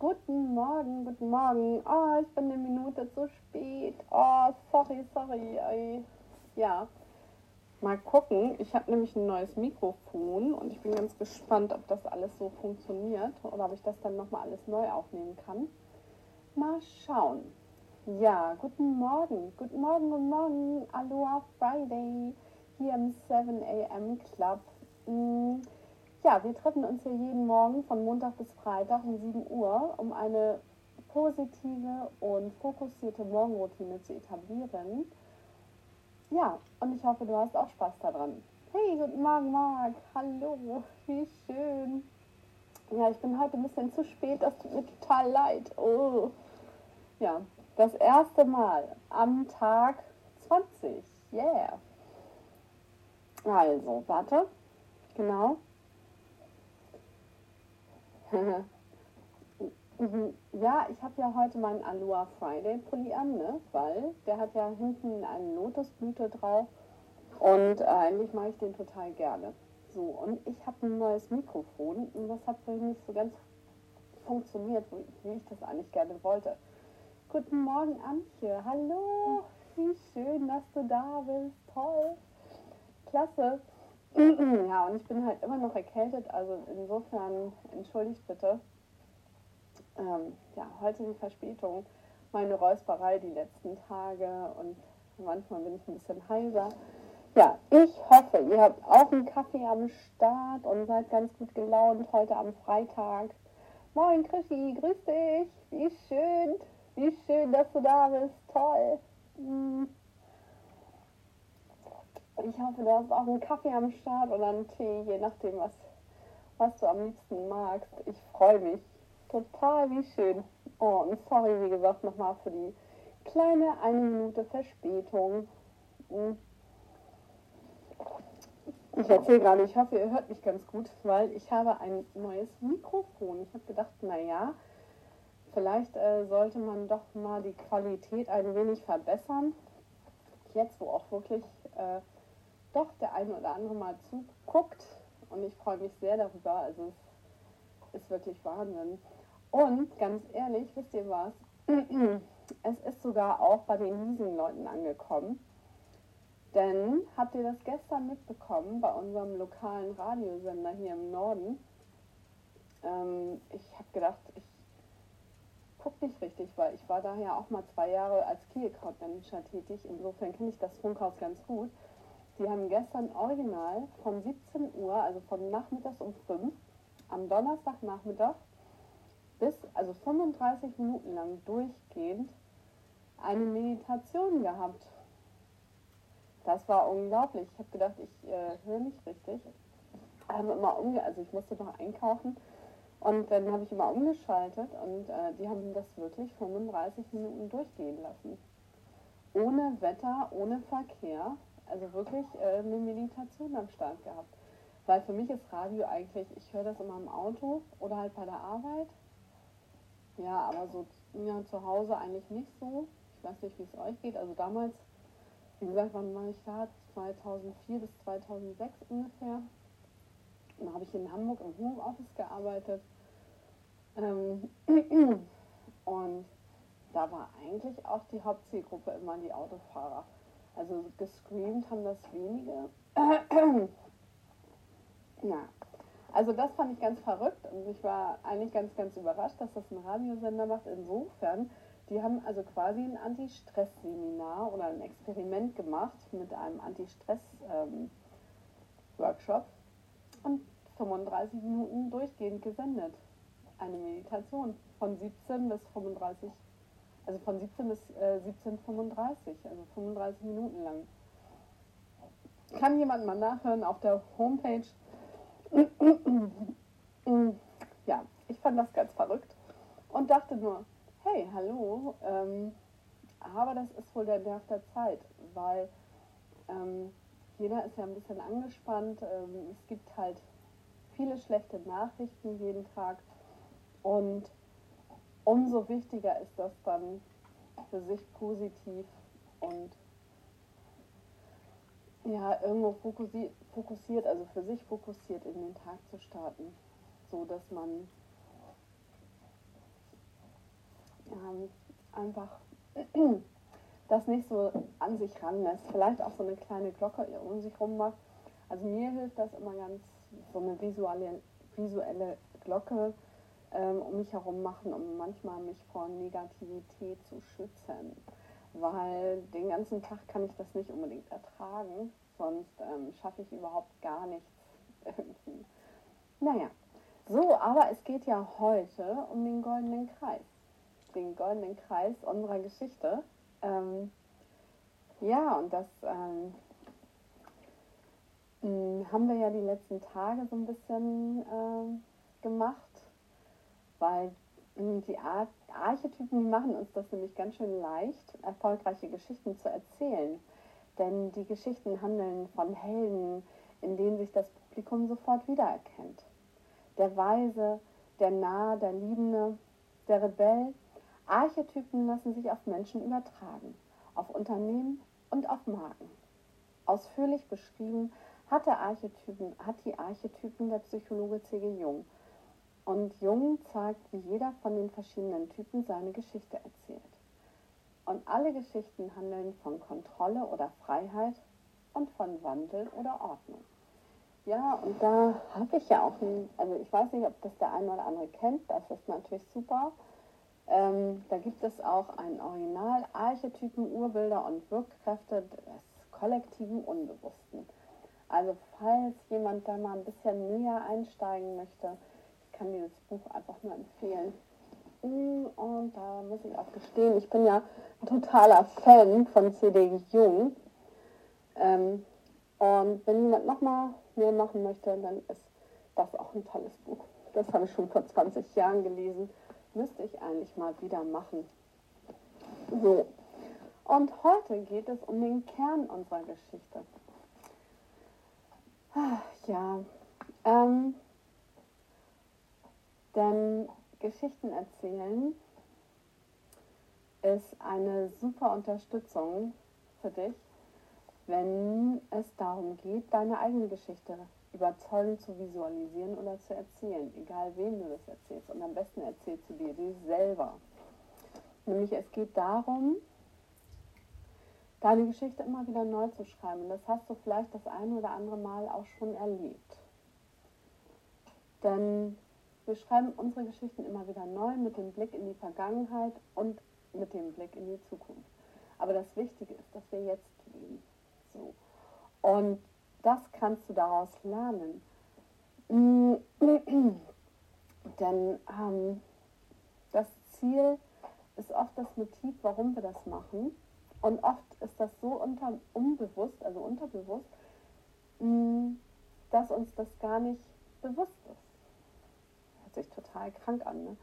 Guten Morgen, guten Morgen. Oh, ich bin eine Minute zu spät. Oh, sorry, sorry. Ey. Ja, mal gucken. Ich habe nämlich ein neues Mikrofon und ich bin ganz gespannt, ob das alles so funktioniert oder ob ich das dann nochmal alles neu aufnehmen kann. Mal schauen. Ja, guten Morgen, guten Morgen, guten Morgen. Aloha Friday hier im 7 a.m. Club. Mm, ja, wir treffen uns hier jeden Morgen von Montag bis Freitag um 7 Uhr, um eine positive und fokussierte Morgenroutine zu etablieren. Ja, und ich hoffe, du hast auch Spaß daran. Hey, guten Morgen, Marc. Hallo, wie schön. Ja, ich bin heute ein bisschen zu spät, das tut mir total leid. Oh. Ja, das erste Mal am Tag 20. Yeah. Also, warte. Genau. ja, ich habe ja heute meinen Aloha Friday Pulli an, ne? weil der hat ja hinten eine Lotusblüte drauf und äh, eigentlich mache ich den total gerne. So, und ich habe ein neues Mikrofon und das hat für mich nicht so ganz funktioniert, wie ich das eigentlich gerne wollte. Guten Morgen, Antje. Hallo, wie schön, dass du da bist. Toll. Klasse. ja, und ich bin halt immer noch erkältet, also insofern entschuldigt bitte. Ähm, ja, heute die Verspätung, meine Räusperei die letzten Tage und manchmal bin ich ein bisschen heiser. Ja, ich hoffe, ihr habt auch einen Kaffee am Start und seid ganz gut gelaunt heute am Freitag. Moin Krischi, grüß dich. Wie schön, wie schön, dass du da bist. Toll. Hm. Ich hoffe, du hast auch einen Kaffee am Start oder einen Tee, je nachdem, was, was du am liebsten magst. Ich freue mich. Total, wie schön. Oh, und sorry, wie gesagt, nochmal für die kleine eine Minute Verspätung. Hm. Ich erzähle gerade, ich hoffe, ihr hört mich ganz gut, weil ich habe ein neues Mikrofon. Ich habe gedacht, naja, vielleicht äh, sollte man doch mal die Qualität ein wenig verbessern. Jetzt, wo auch wirklich äh, doch der eine oder andere mal zuguckt und ich freue mich sehr darüber. Also es ist wirklich Wahnsinn. Und ganz ehrlich, wisst ihr was? es ist sogar auch bei den Leasing-Leuten angekommen. Denn habt ihr das gestern mitbekommen bei unserem lokalen Radiosender hier im Norden? Ähm, ich habe gedacht, ich gucke nicht richtig, weil ich war daher auch mal zwei Jahre als Key Account Manager tätig. Insofern kenne ich das Funkhaus ganz gut. Die haben gestern original von 17 Uhr, also von nachmittags um 5, am Donnerstagnachmittag bis, also 35 Minuten lang durchgehend, eine Meditation gehabt. Das war unglaublich. Ich habe gedacht, ich äh, höre nicht richtig. Habe immer umge also ich musste noch einkaufen und dann habe ich immer umgeschaltet und äh, die haben das wirklich 35 Minuten durchgehen lassen. Ohne Wetter, ohne Verkehr also wirklich äh, eine Meditation am Start gehabt. Weil für mich ist Radio eigentlich, ich höre das immer im Auto oder halt bei der Arbeit. Ja, aber so ja, zu Hause eigentlich nicht so. Ich weiß nicht, wie es euch geht. Also damals, wie gesagt, wann war ich da? 2004 bis 2006 ungefähr. Und da habe ich in Hamburg im Homeoffice gearbeitet. Ähm, und da war eigentlich auch die Hauptzielgruppe immer die Autofahrer. Also gescreamt haben das wenige. ja, also das fand ich ganz verrückt und ich war eigentlich ganz, ganz überrascht, dass das ein Radiosender macht. Insofern, die haben also quasi ein Anti-Stress-Seminar oder ein Experiment gemacht mit einem Anti-Stress-Workshop ähm, und 35 Minuten durchgehend gesendet. Eine Meditation von 17 bis 35 Minuten also von 17 bis äh, 17.35, also 35 Minuten lang. Kann jemand mal nachhören auf der Homepage. ja, ich fand das ganz verrückt und dachte nur, hey, hallo, ähm, aber das ist wohl der Nerv der Zeit, weil ähm, jeder ist ja ein bisschen angespannt. Ähm, es gibt halt viele schlechte Nachrichten jeden Tag und umso wichtiger ist das dann für sich positiv und ja, irgendwo fokussiert, also für sich fokussiert in den Tag zu starten, so dass man ähm, einfach das nicht so an sich ranlässt. Vielleicht auch so eine kleine Glocke um sich rum macht. Also mir hilft das immer ganz, so eine visuelle, visuelle Glocke ähm, um mich herum machen, um manchmal mich vor Negativität zu schützen. Weil den ganzen Tag kann ich das nicht unbedingt ertragen, sonst ähm, schaffe ich überhaupt gar nichts irgendwie. Naja, so, aber es geht ja heute um den goldenen Kreis. Den goldenen Kreis unserer Geschichte. Ähm, ja, und das ähm, hm, haben wir ja die letzten Tage so ein bisschen ähm, gemacht, weil die Ar Archetypen, die machen uns das nämlich ganz schön leicht, erfolgreiche Geschichten zu erzählen. Denn die Geschichten handeln von Helden, in denen sich das Publikum sofort wiedererkennt. Der Weise, der Nahe, der Liebende, der Rebell. Archetypen lassen sich auf Menschen übertragen, auf Unternehmen und auf Marken. Ausführlich beschrieben hat, Archetypen, hat die Archetypen der Psychologe C.G. Jung. Und Jung zeigt, wie jeder von den verschiedenen Typen seine Geschichte erzählt. Und alle Geschichten handeln von Kontrolle oder Freiheit und von Wandel oder Ordnung. Ja, und da habe ich ja auch, ein, also ich weiß nicht, ob das der eine oder andere kennt, das ist natürlich super. Ähm, da gibt es auch ein Original Archetypen, Urbilder und Wirkkräfte des kollektiven Unbewussten. Also falls jemand da mal ein bisschen näher einsteigen möchte, kann dieses Buch einfach nur empfehlen. Mm, und da muss ich auch gestehen, ich bin ja ein totaler Fan von C.D. Jung. Ähm, und wenn jemand nochmal mehr machen möchte, dann ist das auch ein tolles Buch. Das habe ich schon vor 20 Jahren gelesen. Müsste ich eigentlich mal wieder machen. So. Und heute geht es um den Kern unserer Geschichte. Ja, ähm, denn Geschichten erzählen ist eine super Unterstützung für dich, wenn es darum geht, deine eigene Geschichte überzeugend zu visualisieren oder zu erzählen, egal wem du das erzählst. Und am besten erzählst du dir die selber. Nämlich es geht darum, deine Geschichte immer wieder neu zu schreiben. Und das hast du vielleicht das eine oder andere Mal auch schon erlebt. Denn wir schreiben unsere Geschichten immer wieder neu mit dem Blick in die Vergangenheit und mit dem Blick in die Zukunft. Aber das Wichtige ist, dass wir jetzt leben. So. Und das kannst du daraus lernen. Denn ähm, das Ziel ist oft das Motiv, warum wir das machen. Und oft ist das so unter, unbewusst, also unterbewusst, mh, dass uns das gar nicht bewusst ist. Hört sich total krank an, ne?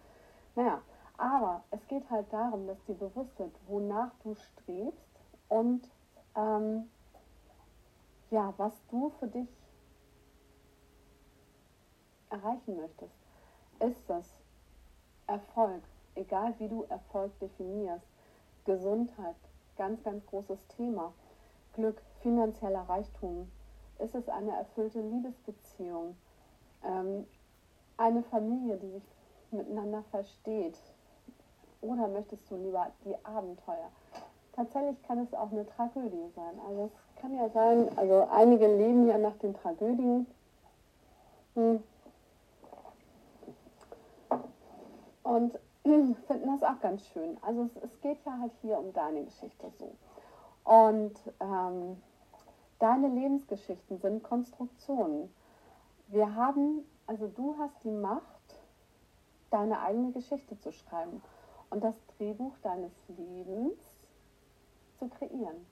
Naja, aber es geht halt darum, dass dir bewusst wird, wonach du strebst und ähm, ja, was du für dich erreichen möchtest. Ist das Erfolg, egal wie du Erfolg definierst, Gesundheit, ganz, ganz großes Thema, Glück, finanzieller Reichtum, ist es eine erfüllte Liebesbeziehung, ähm, eine Familie, die sich miteinander versteht, oder möchtest du lieber die Abenteuer? Tatsächlich kann es auch eine Tragödie sein. Also es kann ja sein, also einige leben ja nach den Tragödien. Hm. Und finden das auch ganz schön. Also es, es, geht ja halt hier um deine Geschichte so. Und ähm, deine Lebensgeschichten sind Konstruktionen. Wir haben, also du hast die Macht, deine eigene Geschichte zu schreiben und das Drehbuch deines Lebens zu kreieren.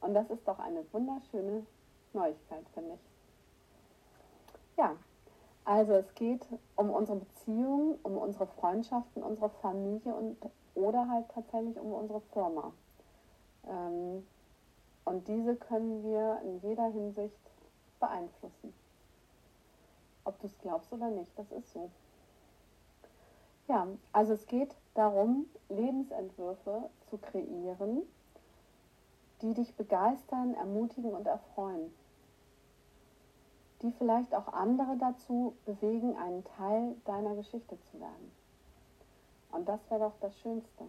Und das ist doch eine wunderschöne Neuigkeit, finde ich. Ja, also es geht um unsere Beziehungen, um unsere Freundschaften, unsere Familie und oder halt tatsächlich um unsere Firma. Ähm, und diese können wir in jeder Hinsicht beeinflussen. Ob du es glaubst oder nicht, das ist so. Ja, also es geht darum, Lebensentwürfe zu kreieren, die dich begeistern, ermutigen und erfreuen, die vielleicht auch andere dazu bewegen, einen Teil deiner Geschichte zu werden. Und das wäre doch das Schönste.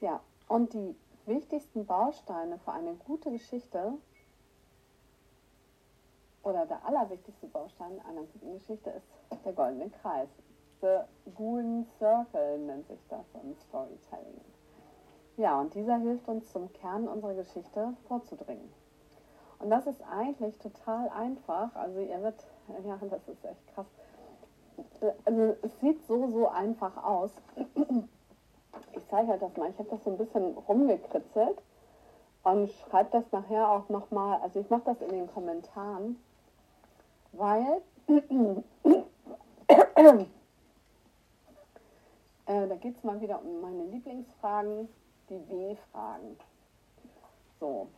Ja, und die wichtigsten Bausteine für eine gute Geschichte oder der allerwichtigste Baustein einer guten Geschichte ist der goldene Kreis. The Golden Circle nennt sich das im Storytelling. Ja, und dieser hilft uns zum Kern unserer Geschichte vorzudringen. Und das ist eigentlich total einfach. Also ihr wird, ja, das ist echt krass. Also es sieht so, so einfach aus. Ich zeige euch das mal. Ich habe das so ein bisschen rumgekritzelt und schreibe das nachher auch nochmal. Also ich mache das in den Kommentaren, weil äh, da geht es mal wieder um meine Lieblingsfragen, die B-Fragen. So.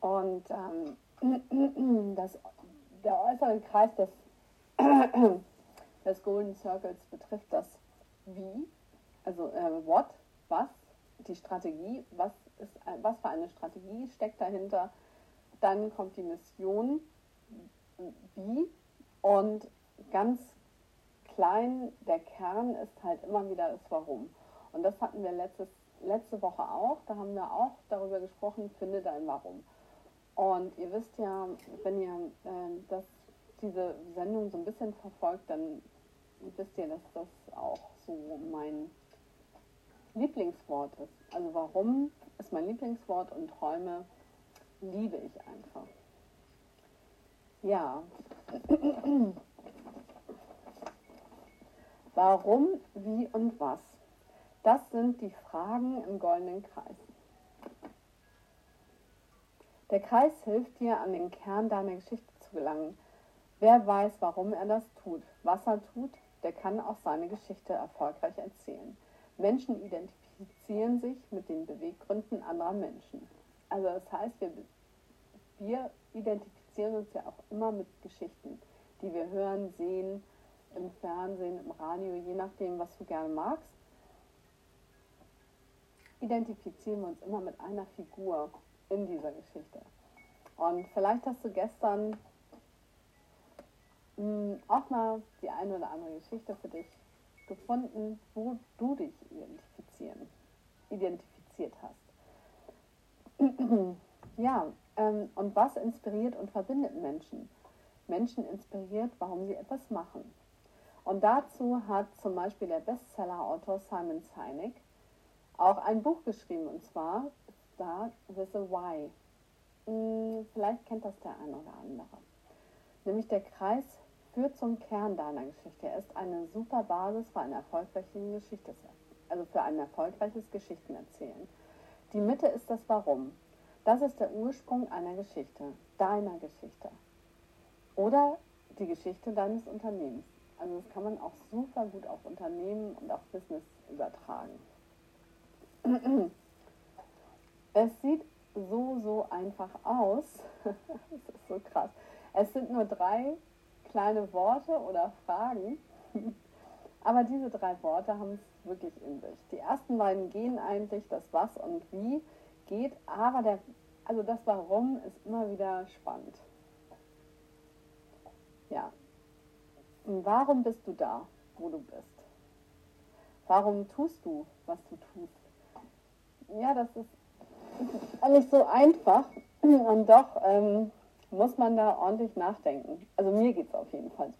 Und ähm, das, der äußere Kreis des, des Golden Circles betrifft das Wie, also äh, What, was, die Strategie, was, ist, was für eine Strategie steckt dahinter. Dann kommt die Mission, wie und ganz klein, der Kern ist halt immer wieder das Warum. Und das hatten wir letztes, letzte Woche auch. Da haben wir auch darüber gesprochen, finde dein Warum. Und ihr wisst ja, wenn ihr äh, das, diese Sendung so ein bisschen verfolgt, dann wisst ihr, dass das auch so mein Lieblingswort ist. Also warum ist mein Lieblingswort und Träume liebe ich einfach. Ja. Warum, wie und was? Das sind die Fragen im goldenen Kreis. Der Kreis hilft dir, an den Kern deiner Geschichte zu gelangen. Wer weiß, warum er das tut, was er tut, der kann auch seine Geschichte erfolgreich erzählen. Menschen identifizieren sich mit den Beweggründen anderer Menschen. Also das heißt, wir, wir identifizieren uns ja auch immer mit Geschichten, die wir hören, sehen, im Fernsehen, im Radio, je nachdem, was du gerne magst, identifizieren wir uns immer mit einer Figur in dieser Geschichte. Und vielleicht hast du gestern mh, hm, auch mal die eine oder andere Geschichte für dich gefunden, wo du dich identifizieren, identifiziert hast. ja, ähm, und was inspiriert und verbindet Menschen? Menschen inspiriert, warum sie etwas machen. Und dazu hat zum Beispiel der Bestseller-Autor Simon Sinek auch ein Buch geschrieben, und zwar Start with a Why. Hm, vielleicht kennt das der eine oder andere. Nämlich der Kreis führt zum Kern deiner Geschichte. Er ist eine super Basis für eine erfolgreiche Geschichte, also für ein erfolgreiches Geschichtenerzählen. Die Mitte ist das Warum. Das ist der Ursprung einer Geschichte, deiner Geschichte. Oder die Geschichte deines Unternehmens. Also das kann man auch super gut auf Unternehmen und auf Business übertragen. Es sieht so, so einfach aus. das ist so krass. Es sind nur drei kleine Worte oder Fragen. Aber diese drei Worte haben es wirklich in sich. Die ersten beiden gehen eigentlich, das Was und Wie geht, aber der, also das Warum ist immer wieder spannend. Ja, Warum bist du da, wo du bist? Warum tust du, was du tust? Ja, das ist, alles so einfach und doch ähm, muss man da ordentlich nachdenken. Also mir geht es auf jeden Fall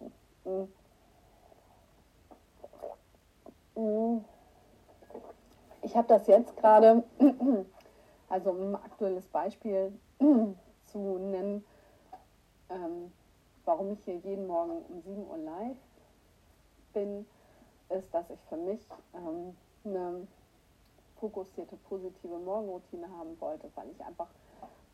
so. Mhm. Ich habe das jetzt gerade, also um ein aktuelles Beispiel zu nennen, ähm, warum ich hier jeden Morgen um 7 Uhr live bin, ist, dass ich für mich ähm, eine fokussierte, positive Morgenroutine haben wollte, weil ich einfach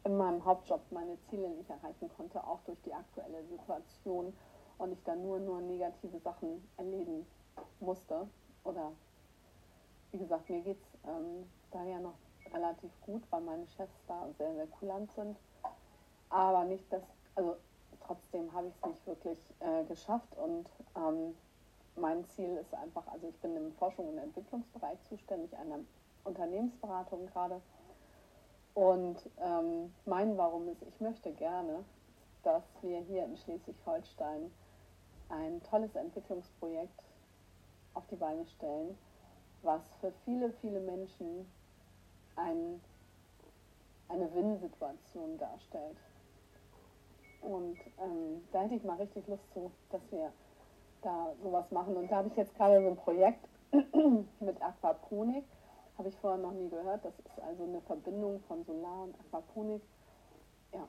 in meinem Hauptjob meine Ziele nicht erreichen konnte, auch durch die aktuelle Situation und ich dann nur, nur negative Sachen erleben musste. Oder wie gesagt, mir geht es ähm, daher noch relativ gut, weil meine Chefs da sehr, sehr kulant sind. Aber nicht, dass, also trotzdem habe ich es nicht wirklich äh, geschafft und ähm, mein Ziel ist einfach, also ich bin im Forschung- und Entwicklungsbereich zuständig, einer Unternehmensberatung gerade. Und ähm, mein Warum ist, ich möchte gerne, dass wir hier in Schleswig-Holstein ein tolles Entwicklungsprojekt auf die Beine stellen, was für viele, viele Menschen ein, eine Win-Situation darstellt. Und ähm, da hätte ich mal richtig Lust zu, dass wir da sowas machen. Und da habe ich jetzt gerade so ein Projekt mit Aquaponik. Habe ich vorher noch nie gehört. Das ist also eine Verbindung von Solar und Aquaponik. Ja.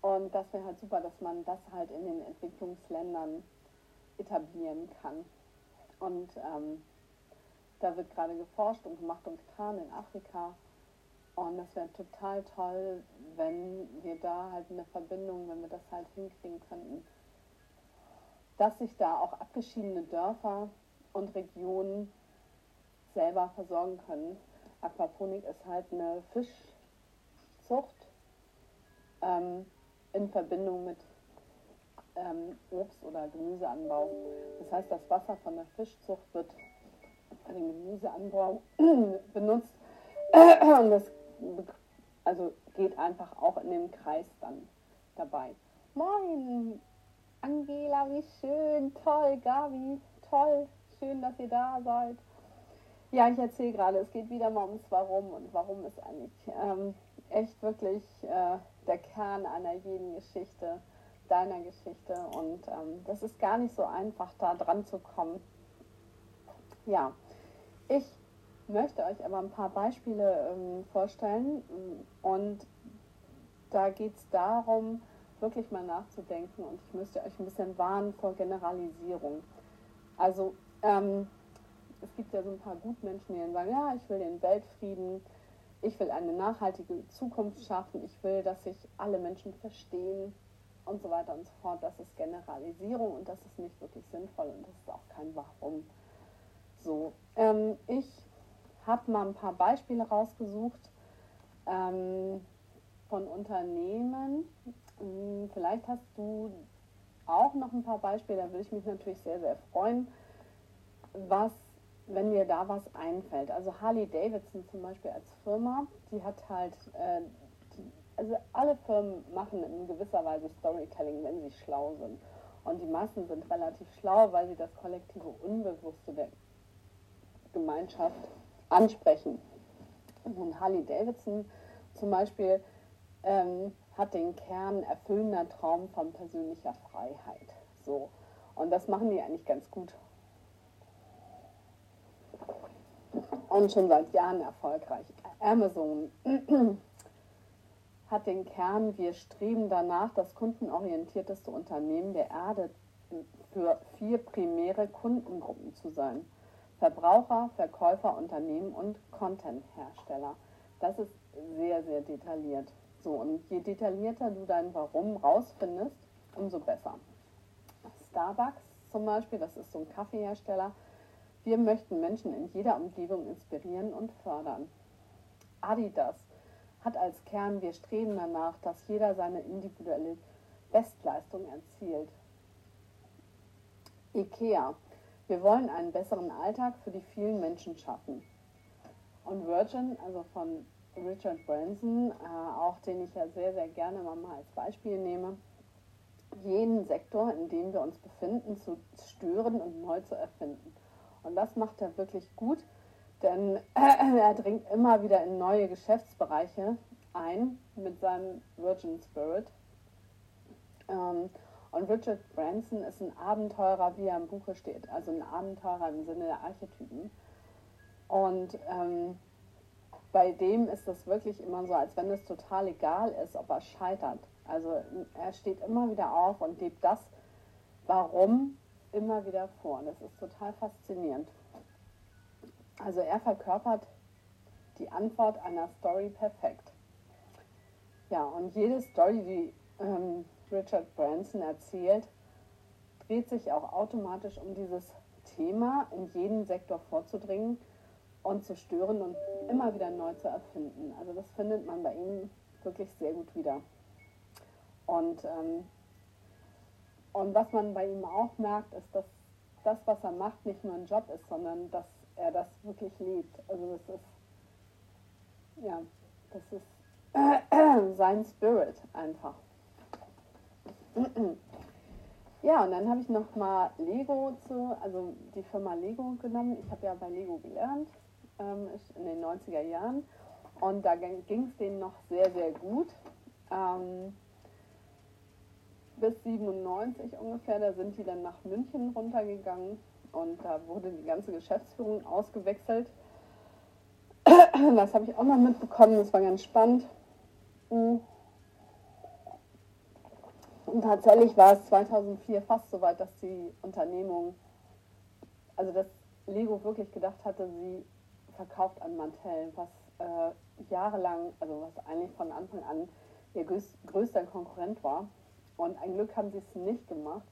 Und das wäre halt super, dass man das halt in den Entwicklungsländern etablieren kann. Und ähm, da wird gerade geforscht und gemacht und getan in Afrika. Und das wäre total toll, wenn wir da halt eine Verbindung, wenn wir das halt hinkriegen könnten, dass sich da auch abgeschiedene Dörfer und Regionen selber versorgen können. Aquaponik ist halt eine Fischzucht ähm, in Verbindung mit ähm, Obst- oder Gemüseanbau. Das heißt, das Wasser von der Fischzucht wird für den Gemüseanbau benutzt und das also geht einfach auch in dem Kreis dann dabei. Moin, Angela, wie schön, toll, Gabi, toll, schön, dass ihr da seid. Ja, ich erzähle gerade, es geht wieder mal ums Warum und warum ist eigentlich ähm, echt wirklich äh, der Kern einer jeden Geschichte, deiner Geschichte und ähm, das ist gar nicht so einfach, da dran zu kommen. Ja, ich möchte euch aber ein paar Beispiele ähm, vorstellen und da geht es darum, wirklich mal nachzudenken und ich müsste euch ein bisschen warnen vor Generalisierung. Also ähm, es gibt ja so ein paar Gutmenschen, die sagen, ja, ich will den Weltfrieden, ich will eine nachhaltige Zukunft schaffen, ich will, dass sich alle Menschen verstehen und so weiter und so fort. Das ist Generalisierung und das ist nicht wirklich sinnvoll und das ist auch kein Warum. So, ähm, ich habe mal ein paar Beispiele rausgesucht ähm, von Unternehmen. Hm, vielleicht hast du auch noch ein paar Beispiele, da würde ich mich natürlich sehr, sehr freuen, was, wenn dir da was einfällt. Also Harley Davidson zum Beispiel als Firma, die hat halt, äh, die, also alle Firmen machen in gewisser Weise Storytelling, wenn sie schlau sind. Und die meisten sind relativ schlau, weil sie das kollektive Unbewusste der Gemeinschaft ansprechen. Und Harley Davidson zum Beispiel ähm, hat den Kern erfüllender Traum von persönlicher Freiheit. So. Und das machen die eigentlich ganz gut. Und schon seit Jahren erfolgreich. Amazon hat den Kern, wir streben danach, das kundenorientierteste Unternehmen der Erde für vier primäre Kundengruppen zu sein. Verbraucher, Verkäufer, Unternehmen und Content-Hersteller. Das ist sehr, sehr detailliert. So, und je detaillierter du dein Warum rausfindest, umso besser. Starbucks zum Beispiel, das ist so ein Kaffeehersteller. Wir möchten Menschen in jeder Umgebung inspirieren und fördern. Adidas hat als Kern, wir streben danach, dass jeder seine individuelle Bestleistung erzielt. IKEA wir wollen einen besseren Alltag für die vielen Menschen schaffen. Und Virgin, also von Richard Branson, äh, auch den ich ja sehr, sehr gerne mal als Beispiel nehme, jeden Sektor, in dem wir uns befinden, zu stören und neu zu erfinden. Und das macht er wirklich gut, denn er dringt immer wieder in neue Geschäftsbereiche ein mit seinem Virgin Spirit. Ähm, und Richard Branson ist ein Abenteurer, wie er im Buche steht, also ein Abenteurer im Sinne der Archetypen. Und ähm, bei dem ist das wirklich immer so, als wenn es total egal ist, ob er scheitert. Also er steht immer wieder auf und lebt das Warum immer wieder vor. Und das ist total faszinierend. Also er verkörpert die Antwort einer Story perfekt. Ja, und jede Story, die ähm, Richard Branson erzählt, dreht sich auch automatisch um dieses Thema, in jeden Sektor vorzudringen und zu stören und immer wieder neu zu erfinden. Also das findet man bei ihm wirklich sehr gut wieder. Und, ähm, und was man bei ihm auch merkt, ist, dass das, was er macht, nicht nur ein Job ist, sondern dass er das wirklich liebt. Also das ist, ja, das ist sein Spirit einfach. Ja, und dann habe ich noch mal Lego zu, also die Firma Lego genommen. Ich habe ja bei Lego gelernt ähm, in den 90er Jahren und da ging es denen noch sehr, sehr gut. Ähm, bis 97 ungefähr, da sind die dann nach München runtergegangen und da wurde die ganze Geschäftsführung ausgewechselt. Das habe ich auch noch mitbekommen, das war ganz spannend. Mhm. Und tatsächlich war es 2004 fast so weit, dass die Unternehmung, also dass Lego wirklich gedacht hatte, sie verkauft an Mantel, was äh, jahrelang, also was eigentlich von Anfang an ihr größter Konkurrent war. Und ein Glück haben sie es nicht gemacht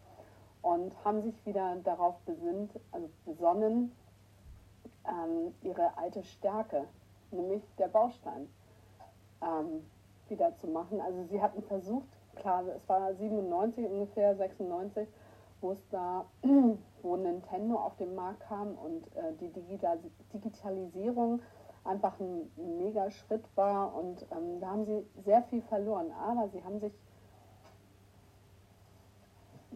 und haben sich wieder darauf besinnt, also besonnen, ähm, ihre alte Stärke, nämlich der Baustein, ähm, wieder zu machen. Also sie hatten versucht, klar, es war 97 ungefähr, 96, wo es da, wo Nintendo auf den Markt kam und äh, die Digitalisierung einfach ein mega Schritt war und ähm, da haben sie sehr viel verloren. Aber sie haben sich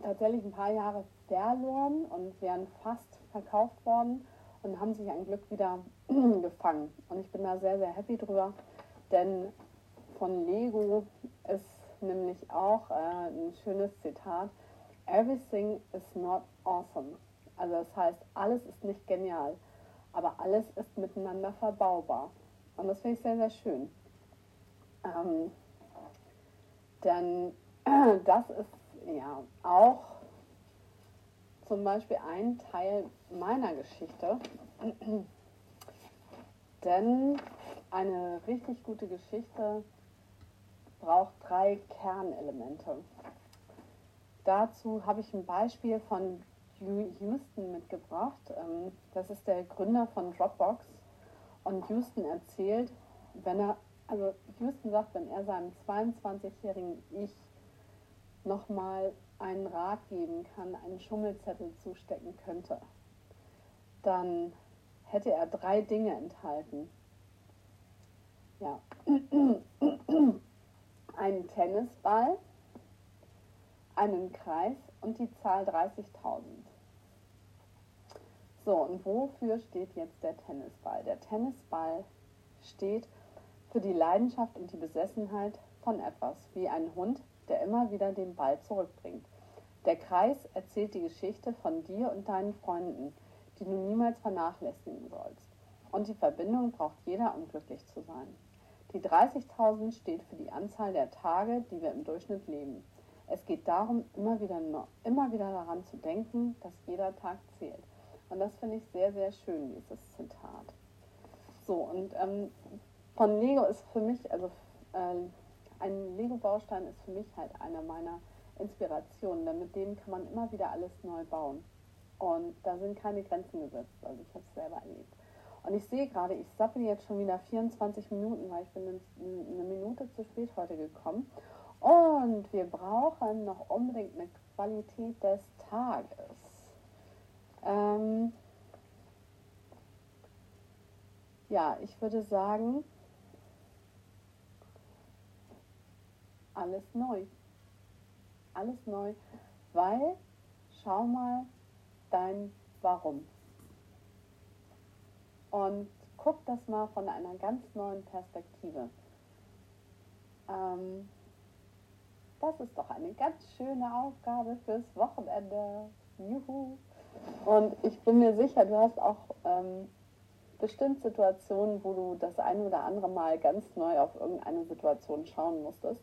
tatsächlich ein paar Jahre verloren und wären fast verkauft worden und haben sich ein Glück wieder gefangen. Und ich bin da sehr, sehr happy drüber, denn von Lego ist nämlich auch äh, ein schönes Zitat. Everything is not awesome. Also das heißt, alles ist nicht genial, aber alles ist miteinander verbaubar. Und das finde ich sehr, sehr schön. Ähm, denn das ist ja auch zum Beispiel ein Teil meiner Geschichte. denn eine richtig gute Geschichte braucht drei Kernelemente. Dazu habe ich ein Beispiel von Houston mitgebracht. Ähm, das ist der Gründer von Dropbox. Und Houston erzählt, wenn er, also Houston sagt, wenn er seinem 22-jährigen Ich nochmal einen Rat geben kann, einen Schummelzettel zustecken könnte, dann hätte er drei Dinge enthalten. Ja. einen Tennisball, einen Kreis und die Zahl 30.000. So, und wofür steht jetzt der Tennisball? Der Tennisball steht für die Leidenschaft und die Besessenheit von etwas, wie ein Hund, der immer wieder den Ball zurückbringt. Der Kreis erzählt die Geschichte von dir und deinen Freunden, die du niemals vernachlässigen sollst. Und die Verbindung braucht jeder, um glücklich zu sein. Die 30.000 steht für die Anzahl der Tage, die wir im Durchschnitt leben. Es geht darum, immer wieder, immer wieder daran zu denken, dass jeder Tag zählt. Und das finde ich sehr, sehr schön, dieses Zitat. So, und ähm, von Lego ist für mich, also äh, ein Lego-Baustein ist für mich halt einer meiner Inspirationen, denn mit dem kann man immer wieder alles neu bauen. Und da sind keine Grenzen gesetzt. Also ich habe es selber erlebt. Und ich sehe gerade, ich sappel jetzt schon wieder 24 Minuten, weil ich bin eine Minute zu spät heute gekommen. Und wir brauchen noch unbedingt eine Qualität des Tages. Ähm ja, ich würde sagen, alles neu. Alles neu, weil schau mal dein Warum und guck das mal von einer ganz neuen Perspektive. Ähm, das ist doch eine ganz schöne Aufgabe fürs Wochenende. Juhu! Und ich bin mir sicher, du hast auch ähm, bestimmt Situationen, wo du das eine oder andere Mal ganz neu auf irgendeine Situation schauen musstest.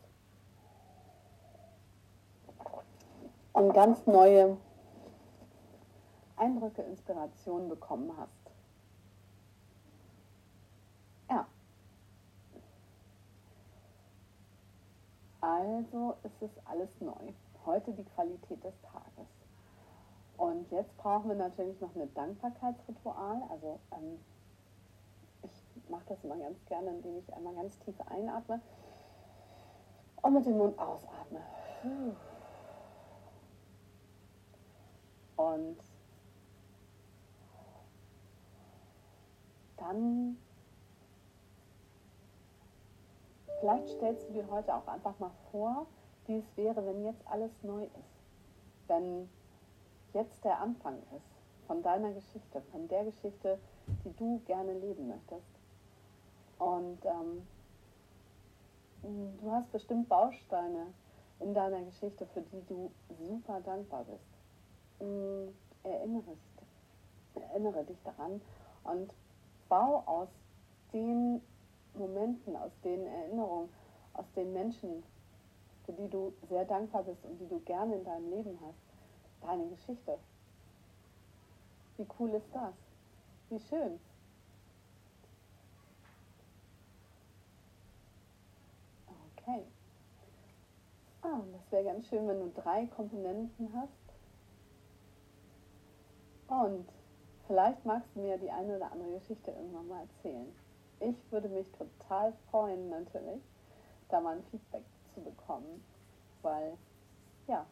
Und ganz neue Eindrücke, Inspirationen bekommen hast. Also ist es alles neu. Heute die Qualität des Tages. Und jetzt brauchen wir natürlich noch ein Dankbarkeitsritual. Also ähm, ich mache das immer ganz gerne, indem ich einmal ganz tief einatme und mit dem Mund ausatme. Und dann Vielleicht stellst du dir heute auch einfach mal vor, wie es wäre, wenn jetzt alles neu ist. wenn jetzt der Anfang ist von deiner Geschichte, von der Geschichte, die du gerne leben möchtest. Und ähm, du hast bestimmt Bausteine in deiner Geschichte, für die du super dankbar bist. Mm, erinnere, erinnere dich daran und bau aus den Momenten, aus den Erinnerungen, aus den Menschen, für die du sehr dankbar bist und die du gerne in deinem Leben hast, deine Geschichte. Wie cool ist das? Wie schön. Okay. Ah, das wäre ganz schön, wenn du drei Komponenten hast. Und vielleicht magst du mir die eine oder andere Geschichte irgendwann mal erzählen. Ich würde mich total freuen, natürlich, da mal ein Feedback zu bekommen, weil, ja,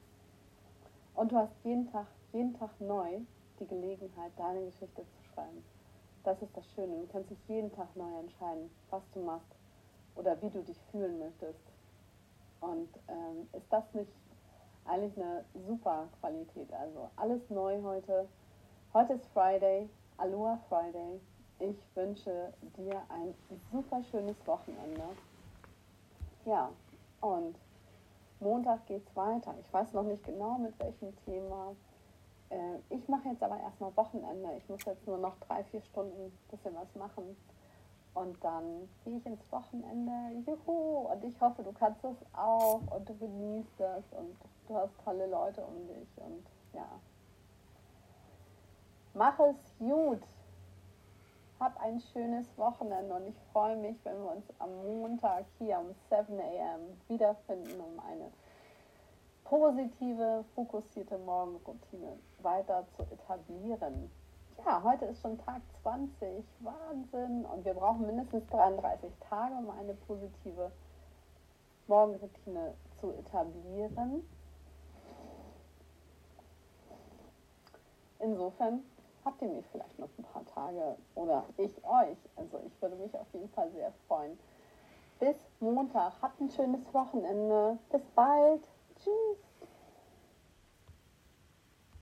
und du hast jeden Tag, jeden Tag neu die Gelegenheit, deine Geschichte zu schreiben. Das ist das Schöne. Du kannst dich jeden Tag neu entscheiden, was du machst oder wie du dich fühlen möchtest. Und ähm, ist das nicht eigentlich eine super Qualität? Also alles neu heute. Heute ist Friday, Aloha Friday. Ich wünsche dir ein super schönes Wochenende. Ja, und Montag geht es weiter. Ich weiß noch nicht genau mit welchem Thema. Äh, ich mache jetzt aber erstmal Wochenende. Ich muss jetzt nur noch drei, vier Stunden ein bisschen was machen. Und dann gehe ich ins Wochenende. Juhu! Und ich hoffe, du kannst es auch und du genießt es und du hast tolle Leute um dich. Und ja. Mach es gut! Hab ein schönes Wochenende und ich freue mich, wenn wir uns am Montag hier um 7 a.m. wiederfinden, um eine positive, fokussierte Morgenroutine weiter zu etablieren. Ja, heute ist schon Tag 20, Wahnsinn. Und wir brauchen mindestens 33 Tage, um eine positive Morgenroutine zu etablieren. Insofern habt ihr mich vielleicht noch ein paar Tage oder ich euch. Also ich würde mich auf jeden Fall sehr freuen. Bis Montag. Habt ein schönes Wochenende. Bis bald. Tschüss.